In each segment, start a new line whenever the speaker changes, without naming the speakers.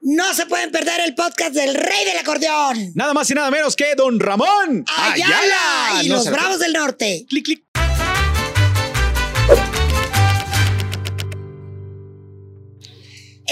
No se pueden perder el podcast del Rey del Acordeón.
Nada más y nada menos que Don Ramón
Ayala, y
No
los Bravos del Norte.
Clic, clic.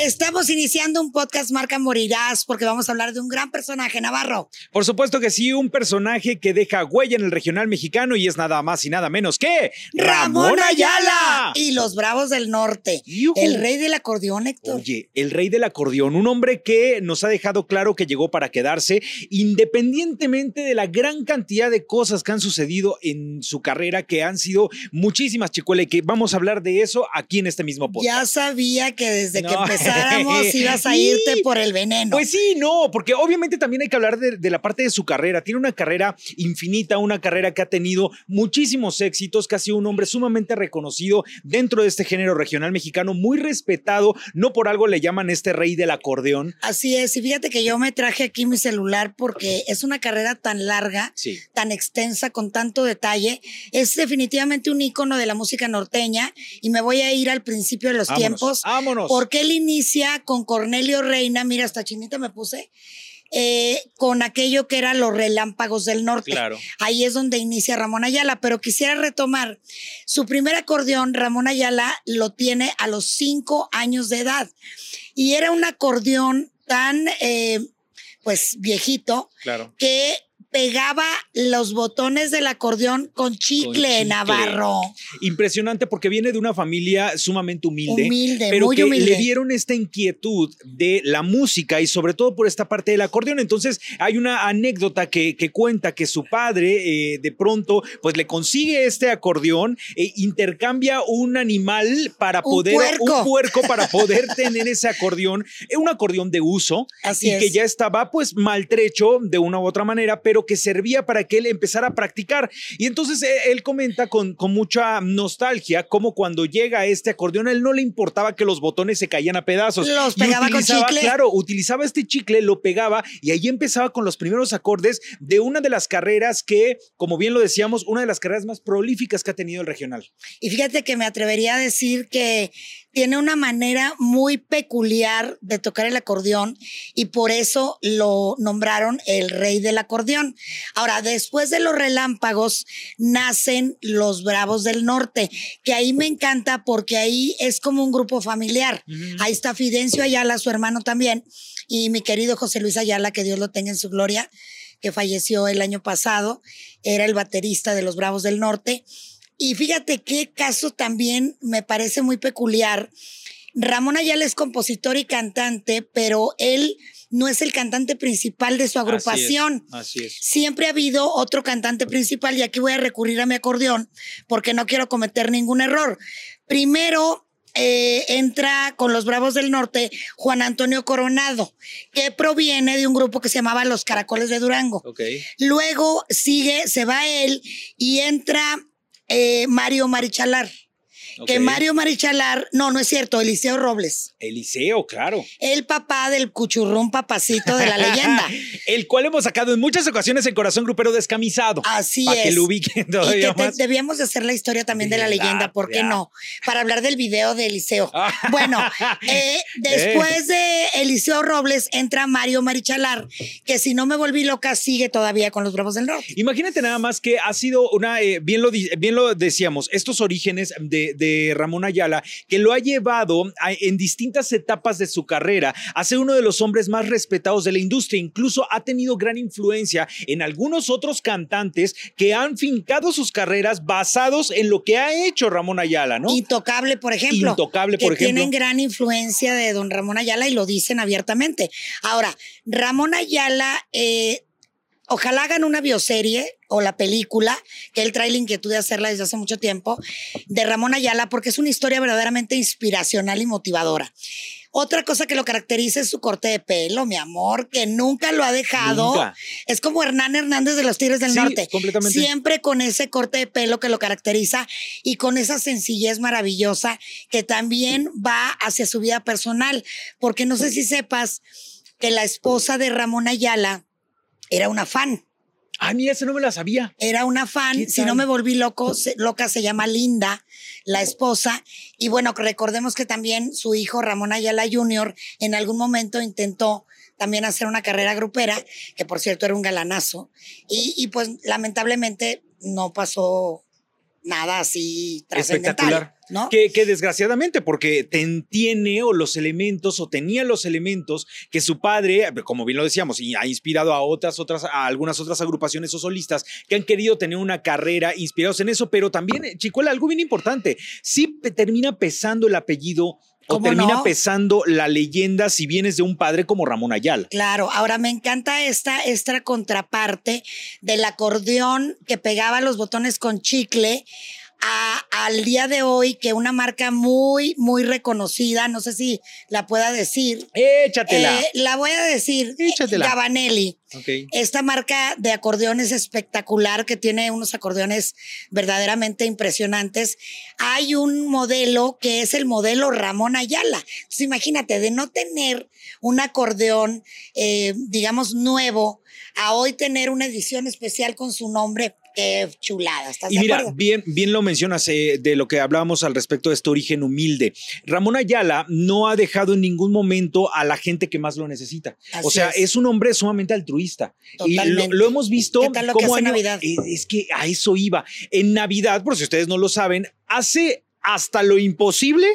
Estamos iniciando un podcast marca Morirás porque vamos a hablar de un gran personaje, Navarro.
Por supuesto que sí, un personaje que deja huella en el regional mexicano y es nada más y nada menos que Ramón Ayala.
y los Bravos del Norte. El rey del acordeón, Héctor.
Oye, el rey del acordeón, un hombre que nos ha dejado claro que llegó para quedarse, independientemente de la gran cantidad de cosas que han sucedido en su carrera, que han sido muchísimas, Chicuela, y que vamos a hablar de eso aquí en este mismo podcast.
Ya sabía que desde que
No.
Empezáramos ibas a
Sí.
irte por el veneno.
Pues sí, no, porque obviamente también hay que hablar de, de la parte de su carrera. Tiene una carrera infinita, una carrera que ha tenido muchísimos éxitos, que ha sido un hombre sumamente reconocido dentro de este género regional mexicano, muy respetado. No por algo le llaman este rey del acordeón.
Así es, y fíjate que yo me traje aquí mi celular porque es una carrera tan larga,
Sí.
tan extensa, con tanto detalle. Es definitivamente un ícono de la música norteña y me voy a ir al principio de los
Vámonos,
tiempos.
vámonos.
Porque él inicia con Cornelio Reina, mira, hasta chinita me puse, eh, con aquello que eran los relámpagos del norte.
Claro.
Ahí es donde inicia Ramón Ayala, pero quisiera retomar. Su primer acordeón, Ramón Ayala, lo tiene a los cinco años de edad. Y era un acordeón tan, eh, pues, viejito,
Claro.
que pegaba los botones del acordeón con chicle,
chicle.
Navarro.
Impresionante porque viene de una familia sumamente humilde.
Humilde,
pero
muy
que
humilde.
le dieron esta inquietud de la música y sobre todo por esta parte del acordeón. Entonces hay una anécdota que, que cuenta que su padre eh, de pronto pues le consigue este acordeón e intercambia un animal para
Un
poder,
puerco.
un puerco para poder tener ese acordeón, eh, un acordeón de uso
Así
y que ya estaba pues maltrecho de una u otra manera, pero que servía para que él empezara a practicar. Y entonces eh, él comenta con, con mucha nostalgia cómo cuando llega a este acordeón, a él no le importaba que los botones se caían a pedazos.
Los pegaba con chicle.
Claro, utilizaba este chicle, lo pegaba y ahí empezaba con los primeros acordes de una de las carreras que, como bien lo decíamos, una de las carreras más prolíficas que ha tenido el regional.
Y fíjate que me atrevería a decir que tiene una manera muy peculiar de tocar el acordeón y por eso lo nombraron el rey del acordeón. Ahora, después de los relámpagos nacen los Bravos del Norte, que ahí me encanta porque ahí es como un grupo familiar. Ahí está Fidencio Ayala, su hermano también, y mi querido José Luis Ayala, que Dios lo tenga en su gloria, que falleció el año pasado, era el baterista de los Bravos del Norte. Y fíjate qué caso también me parece muy peculiar. Ramón Ayala es compositor y cantante, pero él no es el cantante principal de su agrupación.
Así es.
Siempre ha habido otro cantante principal y aquí voy a recurrir a mi acordeón porque no quiero cometer ningún error. Primero eh, entra con los Bravos del Norte Juan Antonio Coronado, que proviene de un grupo que se llamaba Los Caracoles de Durango.
Ok.
Luego sigue, se va él y entra eh, Mario Marichalar. Que. Mario Marichalar, no, no es cierto, Eliseo Robles,
Eliseo, claro.
el papá del cuchurrún papacito de la leyenda.
el cual hemos sacado en muchas ocasiones en Corazón Grupero Descamisado.
Así
Para que
es.
lo ubiquen
Y
todavía
que te-
más.
debíamos de hacer la historia también de la leyenda, ¿por qué
Ya.
no? Para hablar del video de Eliseo.
Ah.
Bueno, eh, después de Eliseo Robles entra Mario Marichalar, que si no me volví loca, sigue todavía con los Bravos del Norte.
Imagínate nada más que ha sido una, eh, bien, lo, bien lo decíamos, estos orígenes de, de Ramón Ayala, que lo ha llevado a- en distintas etapas de su carrera a ser uno de los hombres más respetados de la industria. Incluso ha tenido gran influencia en algunos otros cantantes que han fincado sus carreras basados en lo que ha hecho Ramón Ayala, ¿no?
Intocable, por ejemplo.
Intocable, por
que
ejemplo.
tienen gran influencia de don Ramón Ayala y lo dicen abiertamente. Ahora, Ramón Ayala, eh, ojalá hagan una bioserie o la película, que él trae la inquietud de hacerla desde hace mucho tiempo, de Ramón Ayala, porque es una historia verdaderamente inspiracional y motivadora. Otra cosa que lo caracteriza es su corte de pelo, mi amor, que nunca lo ha dejado.
Nunca.
Es como Hernán Hernández de los Tigres del
Sí,
Norte.
completamente.
Siempre con ese corte de pelo que lo caracteriza y con esa sencillez maravillosa que también va hacia su vida personal. Porque no sé si sepas que la esposa de Ramón Ayala era una fan.
Ah, mira, ese no me la sabía.
Era una fan, si no me volví loco, loca se llama Linda, la esposa. Y bueno, recordemos que también su hijo Ramón Ayala Jr. en algún momento intentó también hacer una carrera grupera, que por cierto era un galanazo. Y, y pues lamentablemente no pasó nada así trascendental. ¿No?
Que, que, desgraciadamente, porque tiene o los elementos o tenía los elementos que su padre, como bien lo decíamos, y ha inspirado a otras, otras, a algunas otras agrupaciones o solistas que han querido tener una carrera inspirados en eso, pero también, Chicuela, algo bien importante, sí termina pesando el apellido o termina pesando la leyenda si vienes de un padre como Ramón Ayala.
Claro, ahora me encanta esta, esta contraparte del acordeón que pegaba los botones con chicle al día de hoy que una marca muy, muy reconocida, no sé si la pueda decir.
Échatela.
Eh, la voy a decir.
Échatela.
Gabanelli. Esta marca de acordeones espectacular que tiene unos acordeones verdaderamente impresionantes. Hay un modelo que es el modelo Ramón Ayala. Entonces imagínate, de no tener un acordeón, eh, digamos, nuevo, a hoy tener una edición especial con su nombre, qué chulada. ¿Estás y
mira, bien, bien lo mencionas eh, de lo que hablábamos al respecto de este origen humilde. Ramón Ayala no ha dejado en ningún momento a la gente que más lo necesita. o sea, es. un hombre sumamente altruista. Y lo, hemos visto
como Navidad?
Eh, es que a eso iba. En Navidad, por si ustedes no lo saben, hace hasta lo imposible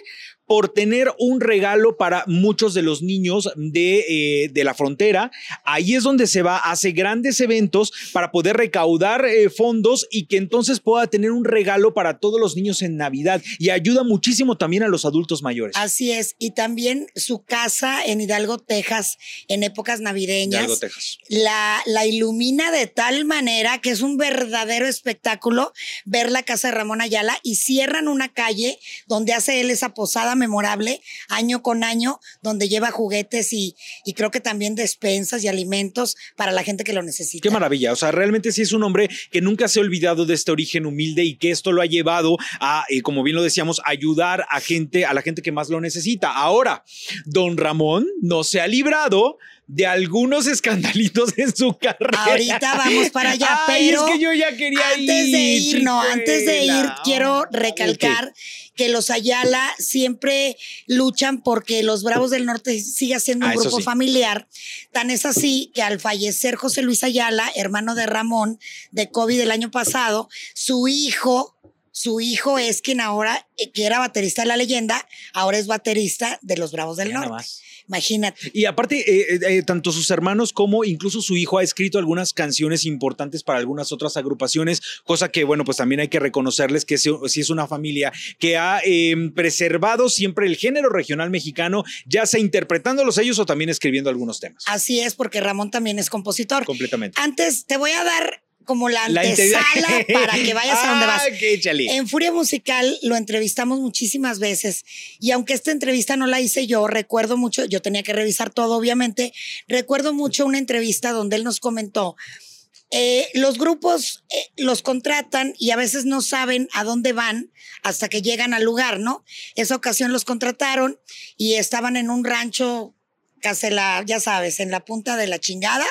por tener un regalo para muchos de los niños de, eh, de la frontera. Ahí es donde se va, hace grandes eventos para poder recaudar eh, fondos y que entonces pueda tener un regalo para todos los niños en Navidad y ayuda muchísimo también a los adultos mayores.
Así es, y también su casa en Hidalgo, Texas, en épocas navideñas,
Hidalgo, Texas.
La, la ilumina de tal manera que es un verdadero espectáculo ver la casa de Ramón Ayala y cierran una calle donde hace él esa posada memorable año con año, donde lleva juguetes y, y creo que también despensas y alimentos para la gente que lo necesita.
Qué maravilla. O sea, realmente sí es un hombre que nunca se ha olvidado de este origen humilde y que esto lo ha llevado a, eh, como bien lo decíamos, ayudar a gente, a la gente que más lo necesita. Ahora, don Ramón no se ha librado de algunos escandalitos en su carrera.
Ahorita vamos para allá, pero
es que yo ya quería
antes de ir, no, antes de ir quiero recalcar que los Ayala siempre luchan porque los Bravos del Norte siga siendo un ah, grupo familiar. Tan es así que al fallecer José Luis Ayala, hermano de Ramón, de COVID el año pasado, su hijo su hijo es quien ahora, eh, que era baterista de la leyenda, ahora es baterista de los Bravos del Norte. Imagínate.
Y aparte, eh, eh, tanto sus hermanos como incluso su hijo ha escrito algunas canciones importantes para algunas otras agrupaciones, cosa que, bueno, pues también hay que reconocerles que si es una familia que ha em, preservado siempre el género regional mexicano, ya sea interpretándolos ellos o también escribiendo algunos temas.
Así es, porque Ramón también es compositor.
Completamente.
Antes te voy a dar como la antesala para que vayas a donde vas.
Ah,
en Furia Musical lo entrevistamos muchísimas veces y aunque esta entrevista no la hice yo, recuerdo mucho, yo tenía que revisar todo obviamente, recuerdo mucho una entrevista donde él nos comentó, eh, los grupos eh, los contratan y a veces no saben a dónde van hasta que llegan al lugar, ¿no? Esa ocasión los contrataron y estaban en un rancho casi la, ya sabes, en la punta de la chingada,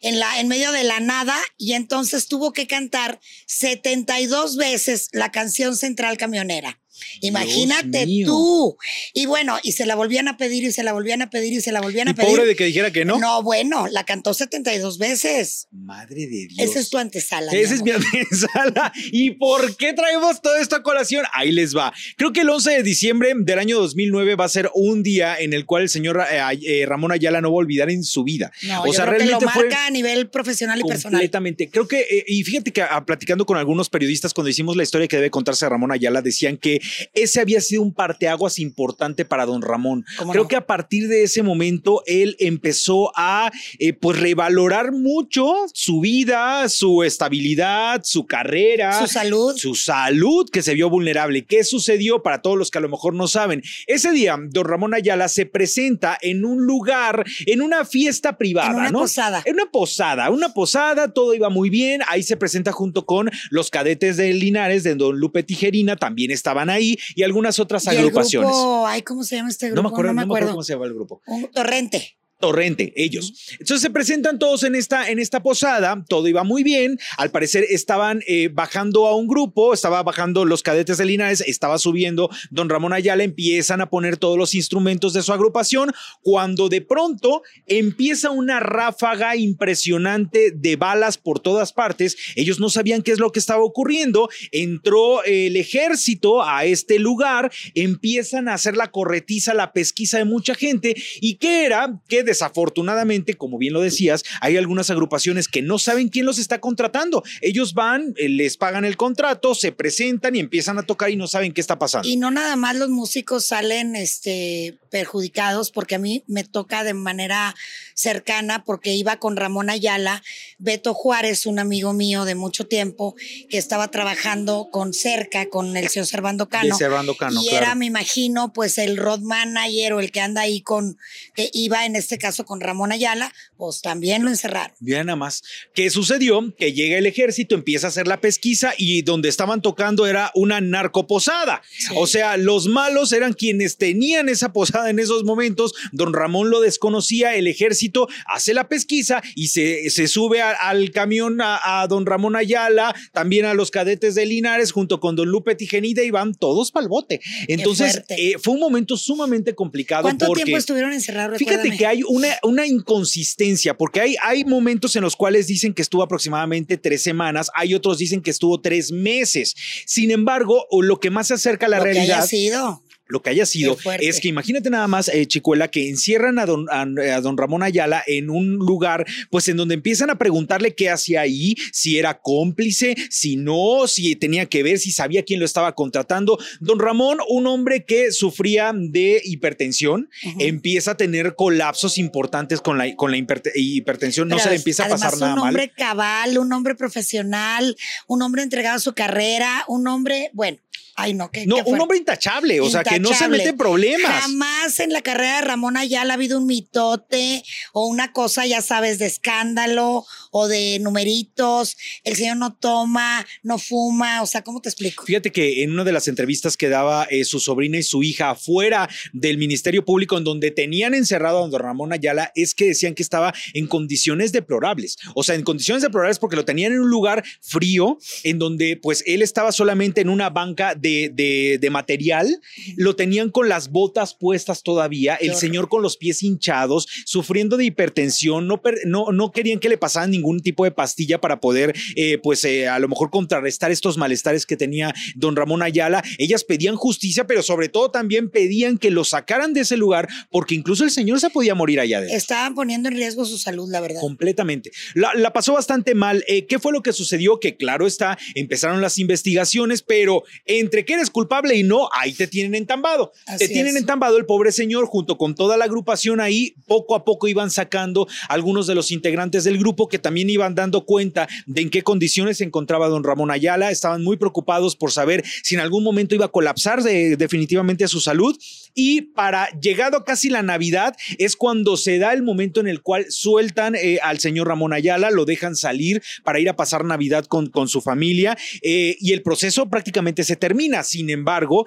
en, la, en medio de la nada, y entonces tuvo que cantar 72 veces la canción central camionera. Imagínate tú. Y bueno, y se la volvían a pedir y se la volvían a pedir y se la volvían a pedir.
Pobre de que dijera que no.
No, bueno, la cantó 72 veces.
Madre de Dios.
Esa es tu antesala.
Esa es mi antesala. ¿Y por qué traemos todo esto a colación? Ahí les va. Creo que el 11 de diciembre del año 2009 va a ser un día en el cual el señor eh, eh, Ramón Ayala no va a olvidar en su vida.
No, o sea, realmente lo marca a nivel profesional y personal.
Completamente. Creo que, eh, y fíjate que ah, platicando con algunos periodistas cuando hicimos la historia que debe contarse Ramón Ayala, decían que ese había sido un parteaguas importante para don Ramón. Creo que a partir de ese momento él empezó a eh, pues revalorar mucho su vida, su estabilidad, su carrera,
su salud,
su salud que se vio vulnerable. ¿Qué sucedió para todos los que a lo mejor no saben? Ese día don Ramón Ayala se presenta en un lugar, en una fiesta privada, en
una posada,
en una posada, una posada, todo iba muy bien. Ahí se presenta junto con los cadetes de Linares de don Lupe Tijerina, también estaban ahí y algunas otras agrupaciones.
ay, ¿cómo se llama este grupo?
No me acuerdo, cómo se llama el grupo.
Un torrente.
Torrente, ellos. Entonces se presentan todos en esta, en esta posada, todo iba muy bien, al parecer estaban eh, bajando a un grupo, estaba bajando los cadetes de Linares, estaba subiendo don Ramón Ayala, empiezan a poner todos los instrumentos de su agrupación, cuando de pronto empieza una ráfaga impresionante de balas por todas partes, ellos no sabían qué es lo que estaba ocurriendo, entró el ejército a este lugar, empiezan a hacer la corretiza, la pesquisa de mucha gente, y qué era que desafortunadamente, como bien lo decías, hay algunas agrupaciones que no saben quién los está contratando. Ellos van, eh, les pagan el contrato, se presentan y empiezan a tocar y no saben qué está pasando.
Y no nada más los músicos salen este, perjudicados, porque a mí me toca de manera cercana, porque iba con Ramón Ayala, Beto Juárez, un amigo mío de mucho tiempo, que estaba trabajando con cerca, con el señor Servando Cano.
Cano,
y era, me imagino, pues el road manager o el que anda ahí con, que iba en este caso con Ramón Ayala, pues también lo encerraron.
Bien, nada más. ¿Qué sucedió? Que llega el ejército, empieza a hacer la pesquisa y donde estaban tocando era una narcoposada. O sea, los malos eran quienes tenían esa posada en esos momentos. Don Ramón lo desconocía, el ejército hace la pesquisa y se, se sube al camión a, don Ramón Ayala, también a los cadetes de Linares, junto con don Lupe Tigenida y van todos para el bote. Entonces, eh, fue un momento sumamente complicado.
¿Cuánto tiempo estuvieron encerrados?
Fíjate que hay una, una inconsistencia, porque hay, hay momentos en los cuales dicen que estuvo aproximadamente tres semanas, hay otros dicen que estuvo tres meses. Sin embargo, lo que más se acerca a la realidad.
ha sido
lo que haya sido, es que imagínate nada más, eh, Chicuela, que encierran a don, a, don, Ramón Ayala en un lugar, pues en donde empiezan a preguntarle qué hacía ahí, si era cómplice, si no, si tenía que ver, si sabía quién lo estaba contratando. Don Ramón, un hombre que sufría de hipertensión, empieza a tener colapsos importantes con la, con la hipertensión, no se le empieza a pasar nada
mal. Un hombre cabal, un hombre profesional, un hombre entregado a su carrera, un hombre, bueno, Ay, no, que.
No, un hombre intachable, o sea, que no se mete en problemas.
Jamás en la carrera de Ramón Ayala ha habido un mitote o una cosa, ya sabes, de escándalo o de numeritos. El señor no toma, no fuma, o sea, ¿cómo te explico?
Fíjate que en una de las entrevistas que daba eh, su sobrina y su hija afuera del Ministerio Público, en donde tenían encerrado a don Ramón Ayala, es que decían que estaba en condiciones deplorables. O sea, en condiciones deplorables porque lo tenían en un lugar frío, en donde pues él estaba solamente en una banca de de, material, lo tenían con las botas puestas todavía, el señor con los pies hinchados, sufriendo de hipertensión, no, no, no querían que le pasaran ningún tipo de pastilla para poder, eh, pues eh, a lo mejor contrarrestar estos malestares que tenía don Ramón Ayala. Ellas pedían justicia, pero sobre todo también pedían que lo sacaran de ese lugar, porque incluso el señor se podía morir allá adentro.
Estaban poniendo en riesgo su salud, la verdad.
Completamente. La, pasó bastante mal. Eh, ¿Qué fue lo que sucedió? Que claro está, empezaron las investigaciones, pero entre que eres culpable y no, ahí te tienen entambado. te tienen entambado el pobre señor junto con toda la agrupación ahí. Poco a poco iban sacando algunos de los integrantes del grupo que también iban dando cuenta de en qué condiciones se encontraba don Ramón Ayala. Estaban muy preocupados por saber si en algún momento iba a colapsar definitivamente su salud. Y para llegado casi la Navidad es cuando se da el momento en el cual sueltan eh, al señor Ramón Ayala, lo dejan salir para ir a pasar Navidad con, con su familia eh, y el proceso prácticamente se termina. Sin embargo,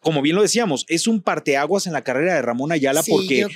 como bien lo decíamos, es un parteaguas en la carrera de Ramón Ayala porque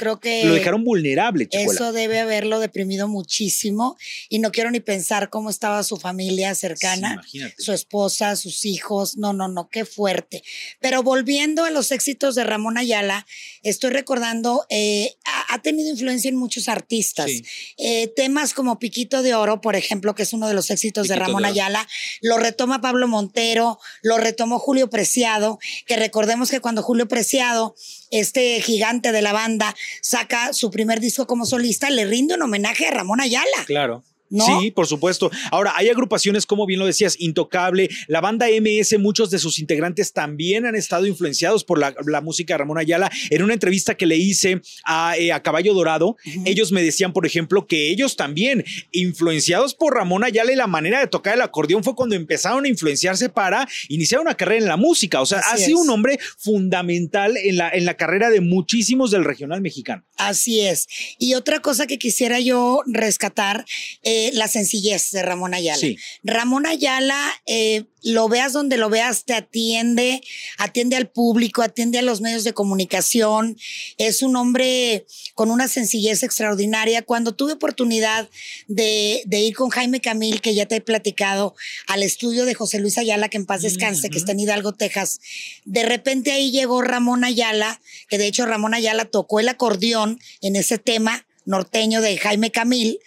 lo dejaron vulnerable.
Eso debe haberlo deprimido muchísimo y no quiero ni pensar cómo estaba su familia cercana, su esposa, sus hijos. No, no, no, qué fuerte. Pero volviendo a los éxitos de Ramón Ayala, estoy recordando, eh, ha, tenido influencia en muchos artistas. Eh, temas como Piquito de Oro, por ejemplo, que es uno de los éxitos de Ramón Ayala, lo retoma Pablo Montero, lo retomó Julio Preciado, que recordemos que cuando Julio Preciado, este gigante de la banda, saca su primer disco como solista, le rinde un homenaje a Ramón Ayala.
Claro. Sí, por supuesto. Ahora, hay agrupaciones, como bien lo decías, Intocable, la banda MS, muchos de sus integrantes también han estado influenciados por la, música de Ramón Ayala. En una entrevista que le hice a, eh, Caballo Dorado, ellos me decían, por ejemplo, que ellos también, influenciados por Ramón Ayala y la manera de tocar el acordeón, fue cuando empezaron a influenciarse para iniciar una carrera en la música. O sea, ha sido un hombre fundamental en la, en la carrera de muchísimos del regional mexicano.
Así es. Y otra cosa que quisiera yo rescatar, eh, la sencillez de Ramón Ayala. Ramón Ayala eh, lo veas donde lo veas, te atiende, atiende al público, atiende a los medios de comunicación. Es un hombre con una sencillez extraordinaria. Cuando tuve oportunidad de, ir con Jaime Camil, que ya te he platicado, al estudio de José Luis Ayala, que en paz descanse, que está en Hidalgo, Texas, de repente ahí llegó Ramón Ayala, que de hecho Ramón Ayala tocó el acordeón en ese tema norteño de Jaime Camil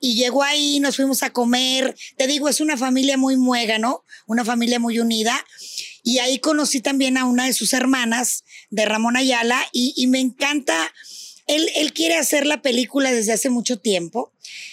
y llegó ahí, nos fuimos a comer. Te digo, es una familia muy muega, ¿no? Una familia muy unida. Y ahí conocí también a una de sus hermanas, de Ramón Ayala, y, me encanta. Él, él quiere hacer la película desde hace mucho tiempo.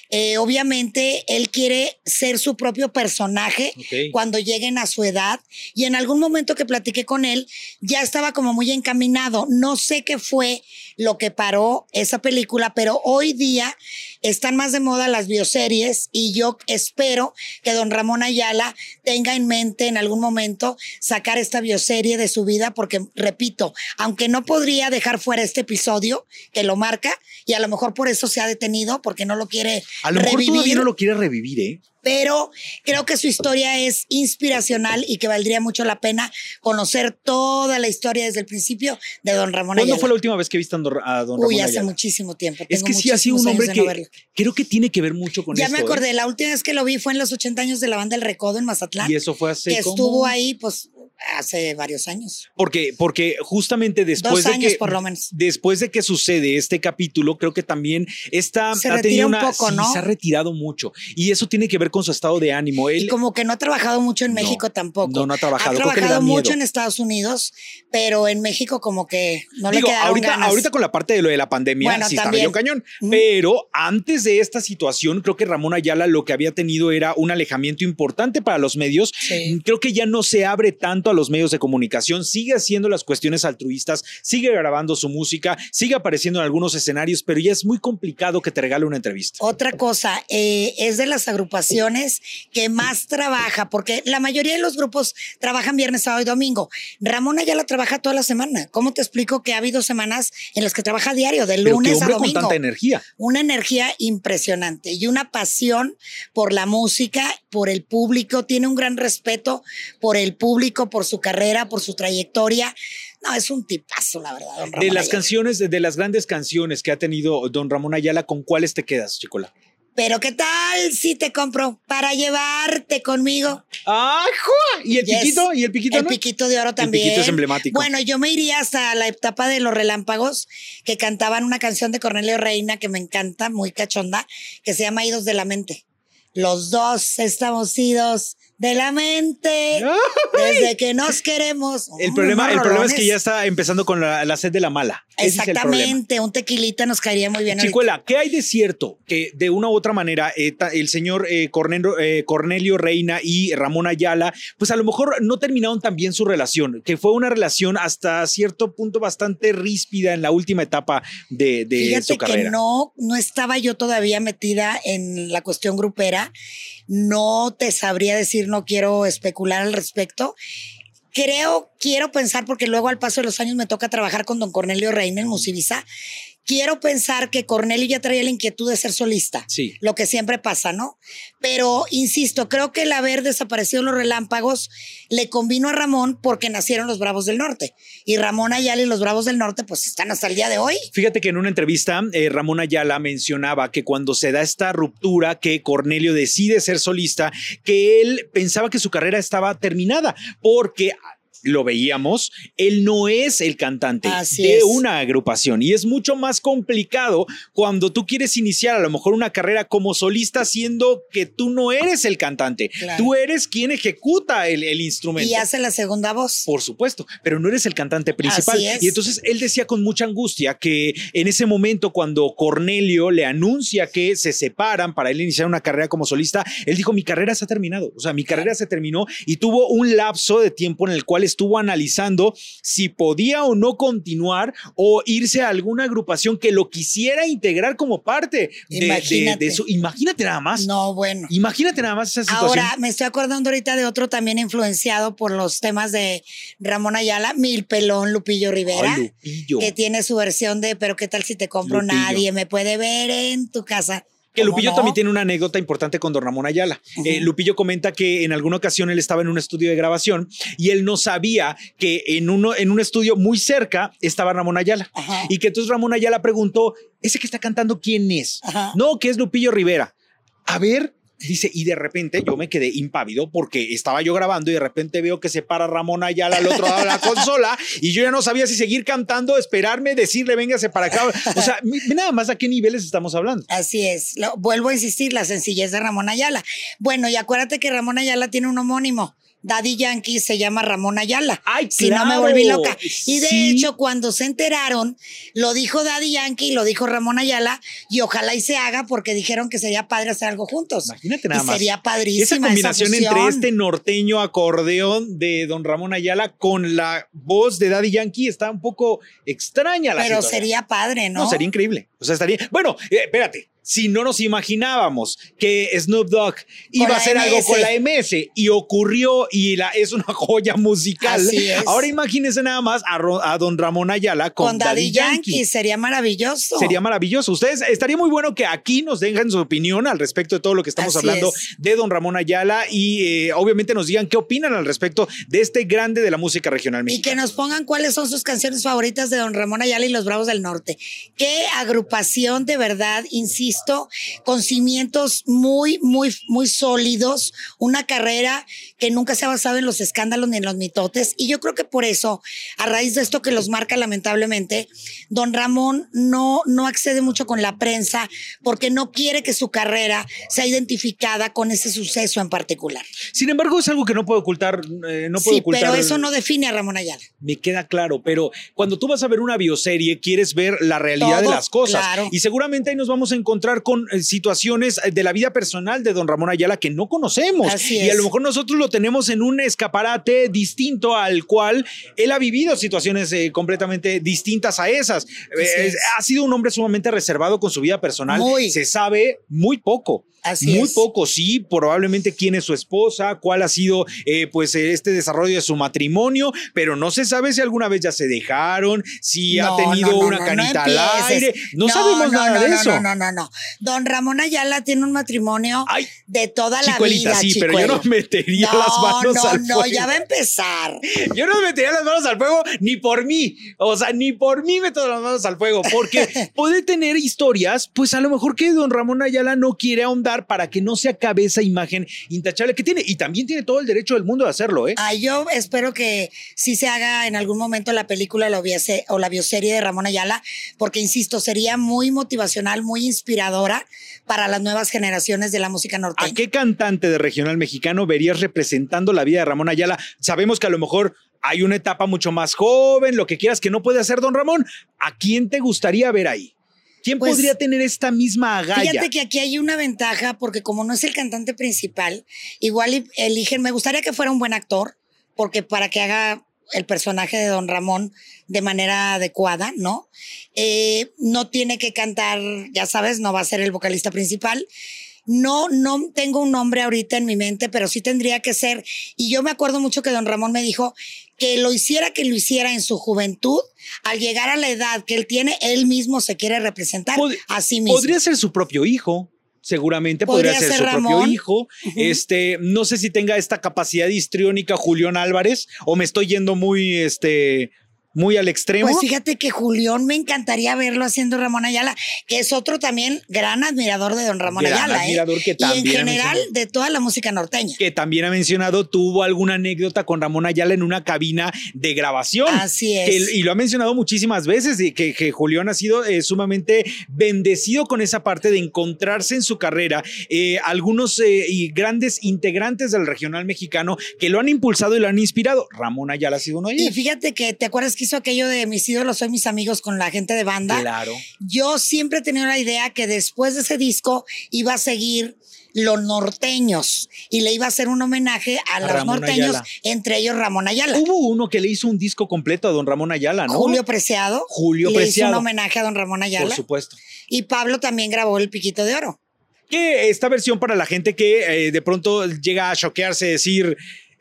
Eh, obviamente, él quiere ser su propio personaje cuando lleguen a su edad. Y en algún momento que platiqué con él, ya estaba como muy encaminado. No sé qué fue lo que paró esa película, pero hoy día están más de moda las bioseries y yo espero que don Ramón Ayala tenga en mente en algún momento sacar esta bioserie de su vida, porque repito, aunque no podría dejar fuera este episodio que lo marca, y a lo mejor por eso se ha detenido, porque no lo quiere
a lo mejor todavía no lo quiere revivir, ¿eh?
Pero creo que su historia es inspiracional y que valdría mucho la pena conocer toda la historia desde el principio de don Ramón
¿Cuándo fue la última vez que viste a don Ramón
Uy, hace muchísimo tiempo.
Es que sí ha sido un hombre que creo que tiene que ver mucho con
ya
esto.
Ya me acordé, la última vez que lo vi fue en los 80 años de la banda El Recodo en Mazatlán.
Y eso fue hace
Que estuvo ahí, pues hace varios años.
Porque, porque justamente después
de
que
por lo menos.
después de que sucede este capítulo, creo que también está se ha tenido una, poco, ¿no? se ha retirado mucho y eso tiene que ver con su estado de ánimo. Él,
y como que no ha trabajado mucho en México tampoco.
No, no ha trabajado.
Ha trabajado mucho en Estados Unidos, pero en México como que no le quedaron
ahorita,
ganas.
ahorita con la parte de lo de la pandemia bueno, sí también. está cañón. Pero antes de esta situación, creo que Ramón Ayala lo que había tenido era un alejamiento importante para los medios. Creo que ya no se abre tanto a los medios de comunicación sigue haciendo las cuestiones altruistas, sigue grabando su música, sigue apareciendo en algunos escenarios, pero ya es muy complicado que te regale una entrevista.
Otra cosa, eh, es de las agrupaciones que más trabaja, porque la mayoría de los grupos trabajan viernes, sábado y domingo. Ramona ya la trabaja toda la semana. ¿Cómo te explico que ha habido semanas en las que trabaja diario, de lunes a domingo?
con tanta energía.
Una energía impresionante y una pasión por la música, por el público, tiene un gran respeto por el público, por su carrera, por su trayectoria. No, es un tipazo, la verdad, don Ramón
De las canciones, de, las grandes canciones que ha tenido don Ramón Ayala, ¿con cuáles te quedas, Chicola?
Pero ¿qué tal si te compro para llevarte conmigo?
¡Ay, ¿Y el piquito? ¿Y el piquito?
El piquito de oro también.
El piquito es emblemático.
Bueno, yo me iría hasta la etapa de los relámpagos, que cantaban una canción de Cornelio Reina que me encanta, muy cachonda, que se llama Idos de la Mente. Los dos estamos idos de la mente desde que nos queremos.
El problema, el problema es que ya está empezando con la, sed de la mala.
Exactamente, un tequilita nos caería muy bien.
Chicuela, ¿qué hay de cierto que de una u otra manera eh, el señor eh, eh, Cornelio, Reina y Ramón Ayala, pues a lo mejor no terminaron tan bien su relación, que fue una relación hasta cierto punto bastante ríspida en la última etapa de, de su carrera?
Que no, no estaba yo todavía metida en la cuestión grupera no te sabría decir, no quiero especular al respecto. Creo, quiero pensar, porque luego al paso de los años me toca trabajar con don Cornelio Reina en Musivisa, quiero pensar que Cornelio ya traía la inquietud de ser solista.
Sí.
Lo que siempre pasa, ¿no? Pero insisto, creo que el haber desaparecido los relámpagos le convino a Ramón porque nacieron los Bravos del Norte. Y Ramón Ayala y los Bravos del Norte, pues están hasta el día de hoy.
Fíjate que en una entrevista, eh, Ramón Ayala mencionaba que cuando se da esta ruptura, que Cornelio decide ser solista, que él pensaba que su carrera estaba terminada porque lo veíamos, él no es el cantante de una agrupación. Y es mucho más complicado cuando tú quieres iniciar a lo mejor una carrera como solista siendo que tú no eres el cantante, tú eres quien ejecuta el, instrumento.
Y hace la segunda voz.
Por supuesto, pero no eres el cantante principal. Y entonces él decía con mucha angustia que en ese momento cuando Cornelio le anuncia que se separan para él iniciar una carrera como solista, él dijo, mi carrera se ha terminado, o sea, mi carrera se terminó y tuvo un lapso de tiempo en el cual estuvo analizando si podía o no continuar o irse a alguna agrupación que lo quisiera integrar como parte de, de, su. Imagínate nada más.
No, bueno.
Imagínate nada más esa situación.
Ahora, me estoy acordando ahorita de otro también influenciado por los temas de Ramón Ayala, Mil Pelón, Lupillo Rivera. Que tiene su versión de Pero qué tal si te compro, nadie me puede ver en tu casa
Que
¿Cómo
Lupillo
no?
también tiene una anécdota importante con don Ramón Ayala. Eh, Lupillo comenta que en alguna ocasión él estaba en un estudio de grabación y él no sabía que en, uno, en un estudio muy cerca estaba Ramón Ayala. Y que entonces Ramón Ayala preguntó, ¿ese que está cantando quién es? No, que es Lupillo Rivera. A ver, dice, y de repente yo me quedé impávido porque estaba yo grabando y de repente veo que se para Ramón Ayala al otro lado de la consola y yo ya no sabía si seguir cantando, esperarme, decirle, véngase para acá. O sea, nada más a qué niveles estamos hablando.
Así es. Lo- vuelvo a insistir, la sencillez de Ramón Ayala. Bueno, y acuérdate que Ramón Ayala tiene un homónimo. Daddy Yankee se llama Ramón Ayala.
Ay,
si no me volví loca. Y de
Sí.
hecho, cuando se enteraron, lo dijo Daddy Yankee, lo dijo Ramón Ayala, y ojalá y se haga porque dijeron que sería padre hacer algo juntos.
Imagínate nada
y
más.
Sería padrísima
Esa combinación entre este norteño acordeón de don Ramón Ayala con la voz de Daddy Yankee está un poco extraña la
Pero
situación.
sería padre, ¿no?
No, sería increíble. O sea, estaría. Bueno, eh, espérate. Si no nos imaginábamos que Snoop Dogg iba a hacer algo con la MS y ocurrió y la, es una joya musical,
Así es.
ahora imagínense nada más a, Ro- a don Ramón Ayala con,
Con Daddy Yankee. Sería maravilloso.
Sería maravilloso. Ustedes estaría muy bueno que aquí nos dejen su opinión al respecto de todo lo que estamos
Así
hablando
es.
de don Ramón Ayala y eh, obviamente nos digan qué opinan al respecto de este grande de la música regional
Y que nos pongan cuáles son sus canciones favoritas de Don Ramón Ayala y los Bravos del Norte. Qué agrupación de verdad, insisto, con cimientos muy, muy, muy sólidos, una carrera que nunca se ha basado en los escándalos ni en los mitotes. Y yo creo que por eso, a raíz de esto que los marca lamentablemente, Don Ramón no, no accede mucho con la prensa porque no quiere que su carrera sea identificada con ese suceso en particular.
Sin embargo, es algo que no puedo ocultar. eh, no puedo
sí,
ocultar.
pero eso no define a Ramón Ayala.
Me queda claro, pero cuando tú vas a ver una bioserie, quieres ver la realidad de las cosas.
claro.
Y seguramente ahí nos vamos a encontrar con eh, situaciones eh, de la vida personal de don Ramón Ayala que no conocemos.
Así
y a lo mejor nosotros lo tenemos en un escaparate distinto al cual él ha vivido situaciones eh, completamente distintas a esas. Eh,
es.
ha sido un hombre sumamente reservado con su vida personal.
Muy.
Se sabe muy poco.
Así
Muy
es.
poco, sí, probablemente quién es su esposa, cuál ha sido eh, pues eh, este desarrollo de su matrimonio, pero no se sabe si alguna vez ya se dejaron, si ha
No,
tenido
no, no,
una
no,
canita
no
al aire, no, sabemos
no,
nada
no,
de
no,
eso.
No, no, no, no. Don Ramón Ayala tiene un matrimonio
Ay,
de toda la vida.
sí, pero yo no metería
no,
las manos
no,
al
no,
fuego.
ya va a empezar.
Yo no metería las manos al fuego ni por mí. O sea, ni por mí meto las manos al fuego. Porque puede tener historias, pues a lo mejor que don Ramón Ayala no quiere ahondar para que no se acabe esa imagen intachable que tiene. Y también tiene todo el derecho del mundo de hacerlo, ¿eh?
Ay, yo espero que sí se haga en algún momento la película la o la bioserie de Ramón Ayala, porque insisto, sería muy motivacional, muy inspiradora para las nuevas generaciones de la música
¿A
norteña.
qué cantante de regional mexicano verías representando la vida de Ramón Ayala? Sabemos que a lo mejor hay una etapa mucho más joven, lo que quieras que no puede hacer don Ramón. ¿A quién te gustaría ver ahí? ¿Quién
Pues,
podría tener esta misma agalla?
Fíjate que aquí hay una ventaja porque como no es el cantante principal, igual eligen, me gustaría que fuera un buen actor, porque para que haga el personaje de Don Ramón de manera adecuada, ¿no? Eh, no tiene que cantar, ya sabes, no va a ser el vocalista principal. No, no tengo un nombre ahorita en mi mente, pero sí tendría que ser. Y yo me acuerdo mucho que don Ramón me dijo que lo hiciera, que lo hiciera en su juventud. Al llegar a la edad que él tiene, él mismo se quiere representar
Pod-
a sí mismo.
Podría ser su propio hijo. Seguramente podría,
Podría
ser,
ser
su propio
Ramón.
hijo. Este, no sé si tenga esta capacidad histriónica Julián Álvarez o me estoy yendo muy, este, muy al extremo.
Pues fíjate que Julián me encantaría verlo haciendo Ramón Ayala, que es otro también gran admirador de don Ramón
Gran
Ayala. ¿eh?
admirador que
y en
también
general de toda la música norteña.
que también ha mencionado, tuvo alguna anécdota con Ramón Ayala en una cabina de grabación.
Así es.
Que- y lo ha mencionado muchísimas veces, y que, que Julián ha sido eh, sumamente bendecido con esa parte de encontrarse en su carrera eh, algunos y grandes integrantes del regional mexicano que lo han impulsado y lo han inspirado. Ramón Ayala ha sido uno de
Y
ellos.
fíjate que, ¿te acuerdas que hizo aquello de mis ídolos soy mis amigos con la gente de banda?
Claro.
Yo siempre he tenido la idea que después de ese disco iba a seguir los norteños y le iba a hacer un homenaje a, los
Ramón
norteños,
Ayala.
entre ellos Ramón Ayala.
Hubo uno que le hizo un disco completo a don Ramón Ayala, ¿no?
Julio Preciado.
Julio
le hizo
Preciado.
un homenaje a don Ramón
Por
Ayala.
supuesto.
Y Pablo también grabó El Piquito de Oro.
que esta versión para la gente que eh, de pronto llega a choquearse, decir,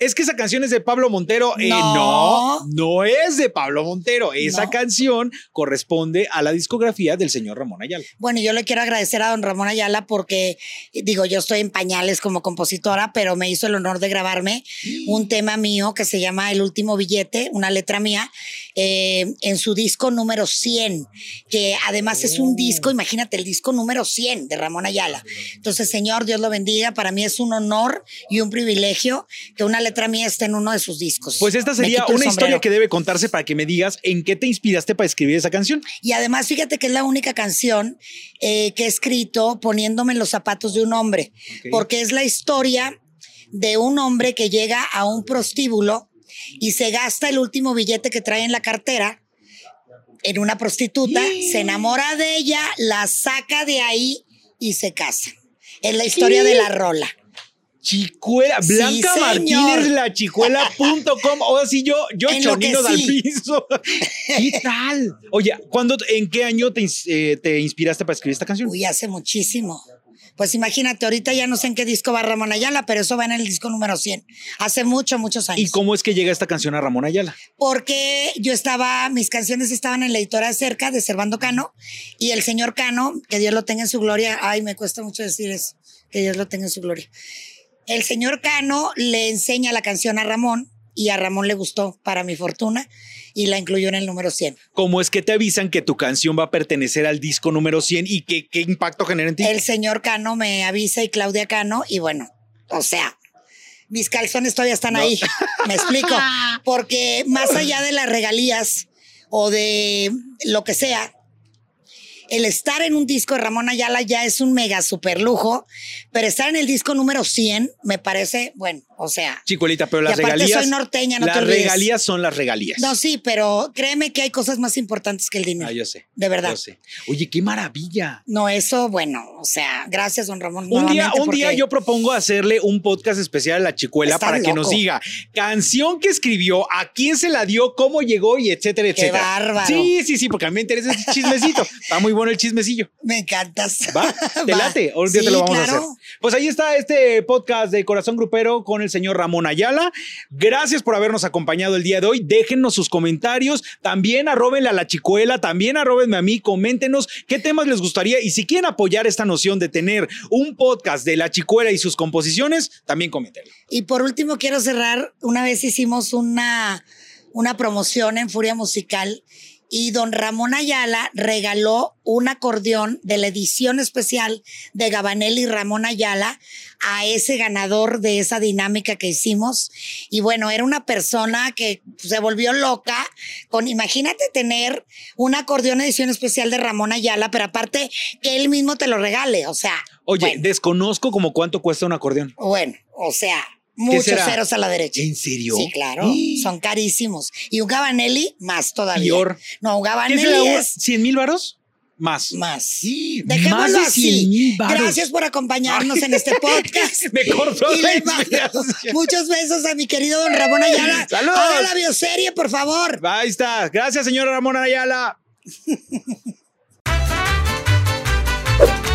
es que esa canción es de Pablo Montero. Eh, no, no, es de Pablo Montero. Esa canción corresponde a la discografía del señor Ramón Ayala.
Bueno, yo le quiero agradecer a don Ramón Ayala porque, digo, yo estoy en pañales como compositora, pero me hizo el honor de grabarme un tema mío que se llama El último billete, una letra mía, eh, en su disco número 100, que además es un disco, oh. imagínate, el disco número 100 de Ramón Ayala. Entonces, señor, Dios lo bendiga. Para mí es un honor y un privilegio que una letra mía esté en uno de sus discos.
Pues esta sería una historia que debe contarse para que me digas en qué te inspiraste para escribir esa canción.
Y además, fíjate que es la única canción eh, que he escrito poniéndome en los zapatos de un hombre, porque es la historia de un hombre que llega a un prostíbulo y se gasta el último billete que trae en la cartera en una prostituta, se enamora de ella, la saca de ahí y se casa. Es la historia de la rola.
Chicuela, Blanca Martínez, la chicuela.com. O así yo, yo chonino del piso. ¿Qué tal? Oye, ¿cuándo, ¿en qué año te, eh, te inspiraste para escribir esta canción?
Uy, hace muchísimo. Pues imagínate, ahorita ya no sé en qué disco va Ramón Ayala, pero eso va en el disco número 100. Hace mucho, muchos años.
¿Y cómo es que llega esta canción a Ramón Ayala?
Porque yo estaba, mis canciones estaban en la editora cerca de Servando Cano y el señor Cano, que Dios lo tenga en su gloria, ay, me cuesta mucho decir eso, que Dios lo tenga en su gloria. El señor Cano le enseña la canción a Ramón y a Ramón le gustó, para mi fortuna, y la incluyó en el número 100.
¿Cómo es que te avisan que tu canción va a pertenecer al disco número 100 y qué, qué impacto genera en ti?
El señor Cano me avisa y Claudia Cano, y bueno, o sea, mis calzones todavía están ahí, me explico, porque más allá de las regalías o de lo que sea, el estar en un disco de Ramón Ayala ya es un mega super lujo, pero estar en el disco número 100 me parece, bueno, o sea.
Chicuelita, pero las regalías.
soy norteña, no
Las regalías son las regalías.
No, sí, pero créeme que hay cosas más importantes que el dinero.
Ah, yo sé.
De verdad.
Yo sé. Oye, qué maravilla.
No, eso, bueno, o sea, gracias, don Ramón.
Un día, un día yo propongo hacerle un podcast especial a la chicuela para que nos diga canción que escribió, a quién se la dio, cómo llegó y etcétera, etcétera.
Qué bárbaro.
Sí, sí, sí, porque a mí me interesa ese chismecito. Está muy bueno el chismecillo.
Me encantas.
¿Va? ¿Te late? Ahora te lo vamos a hacer. Pues ahí está este podcast de Corazón Grupero con el señor Ramón Ayala. Gracias por habernos acompañado el día de hoy. Déjennos sus comentarios. También arrobenle a la chicuela, también arrobenme a mí, coméntenos qué temas les gustaría y si quieren apoyar esta noción de tener un podcast de la chicuela y sus composiciones, también coméntenlo.
Y por último, quiero cerrar. Una vez hicimos una, una promoción en Furia Musical y don Ramón Ayala regaló un acordeón de la edición especial de Gabanel y Ramón Ayala a ese ganador de esa dinámica que hicimos. Y bueno, era una persona que se volvió loca con, imagínate tener un acordeón edición especial de Ramón Ayala, pero aparte que él mismo te lo regale, o sea.
Oye, desconozco como cuánto cuesta un acordeón.
Bueno, o sea, Muchos ceros a la derecha.
¿En serio?
Sí, claro. Son carísimos. Y un Gabanelli, más todavía.
Peor.
No, un Gabanelli es...
¿100 mil varos? Más.
Más. Sí, Dejémoslo más así. Gracias por acompañarnos en este podcast.
Me cortó
Muchos besos a mi querido don Ramón Ayala.
Saludos.
Haga la bioserie, por favor.
Ahí está. Gracias, señor Ramón Ayala.